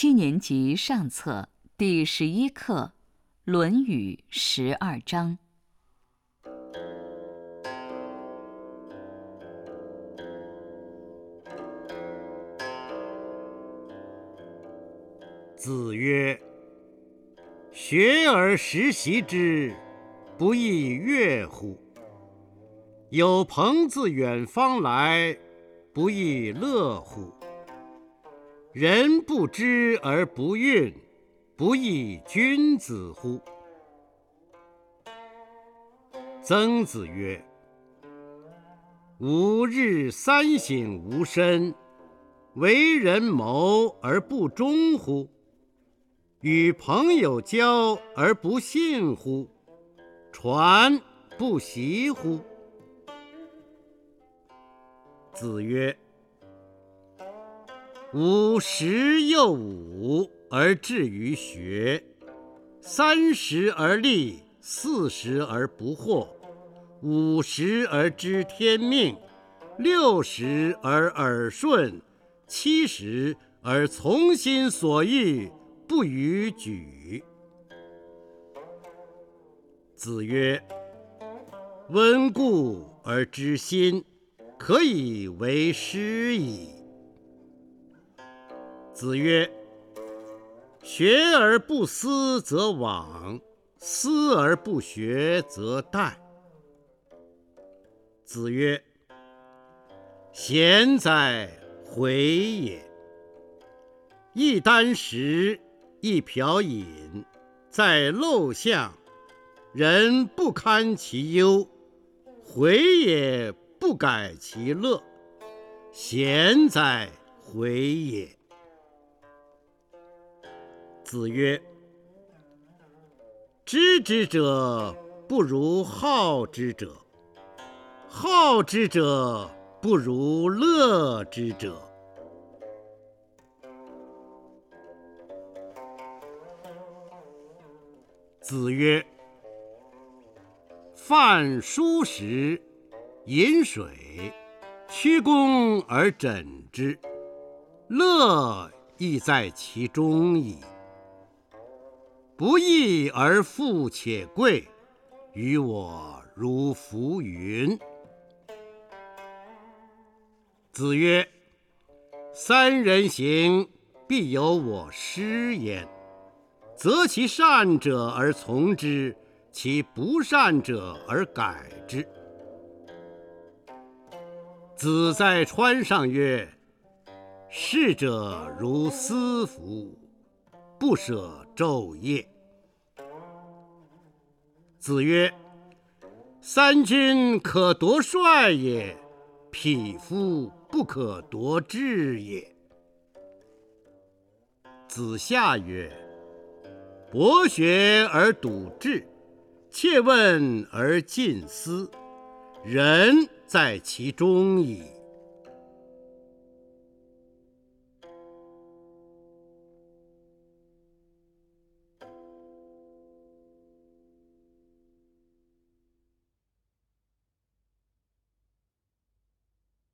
七年级上册第十一课《论语》十二章。子曰：“学而时习之，不亦说乎？有朋自远方来，不亦乐乎？”人不知而不愠，不亦君子乎？曾子曰：“吾日三省吾身：为人谋而不忠乎？与朋友交而不信乎？传不习乎？”子曰。吾十又五而志于学，三十而立，四十而不惑，五十而知天命，六十而耳顺，七十而从心所欲不逾矩。子曰：“温故而知新，可以为师矣。”子曰：“学而不思则罔，思而不学则殆。”子曰：“贤哉，回也！一箪食，一瓢饮，在陋巷，人不堪其忧，回也不改其乐。贤哉，回也！”子曰：“知之者不如好之者，好之者不如乐之者。”子曰：“饭疏食，饮水，曲肱而枕之，乐亦在其中矣。”不义而富且贵，于我如浮云。子曰：“三人行，必有我师焉。择其善者而从之，其不善者而改之。”子在川上曰：“逝者如斯夫。”不舍昼夜。子曰：“三军可夺帅也，匹夫不可夺志也。”子夏曰：“博学而笃志，切问而近思，仁在其中矣。”